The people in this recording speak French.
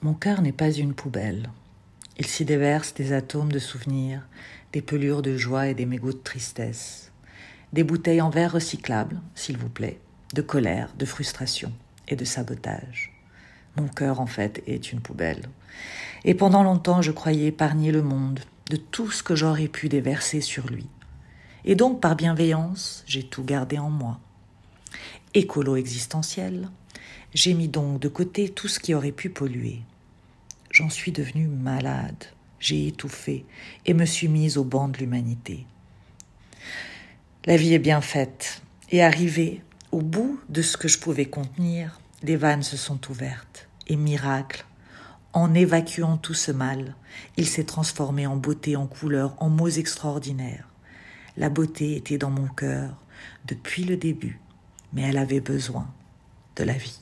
Mon cœur n'est pas une poubelle. Il s'y déverse des atomes de souvenirs, des pelures de joie et des mégots de tristesse, des bouteilles en verre recyclables, s'il vous plaît, de colère, de frustration et de sabotage. Mon cœur, en fait, est une poubelle. Et pendant longtemps, je croyais épargner le monde de tout ce que j'aurais pu déverser sur lui. Et donc, par bienveillance, j'ai tout gardé en moi. Écolo existentiel, j'ai mis donc de côté tout ce qui aurait pu polluer. J'en suis devenue malade, j'ai étouffé et me suis mise au banc de l'humanité. La vie est bien faite, et arrivée au bout de ce que je pouvais contenir, les vannes se sont ouvertes, et miracle, en évacuant tout ce mal, il s'est transformé en beauté, en couleur, en mots extraordinaires. La beauté était dans mon cœur depuis le début, mais elle avait besoin de la vie.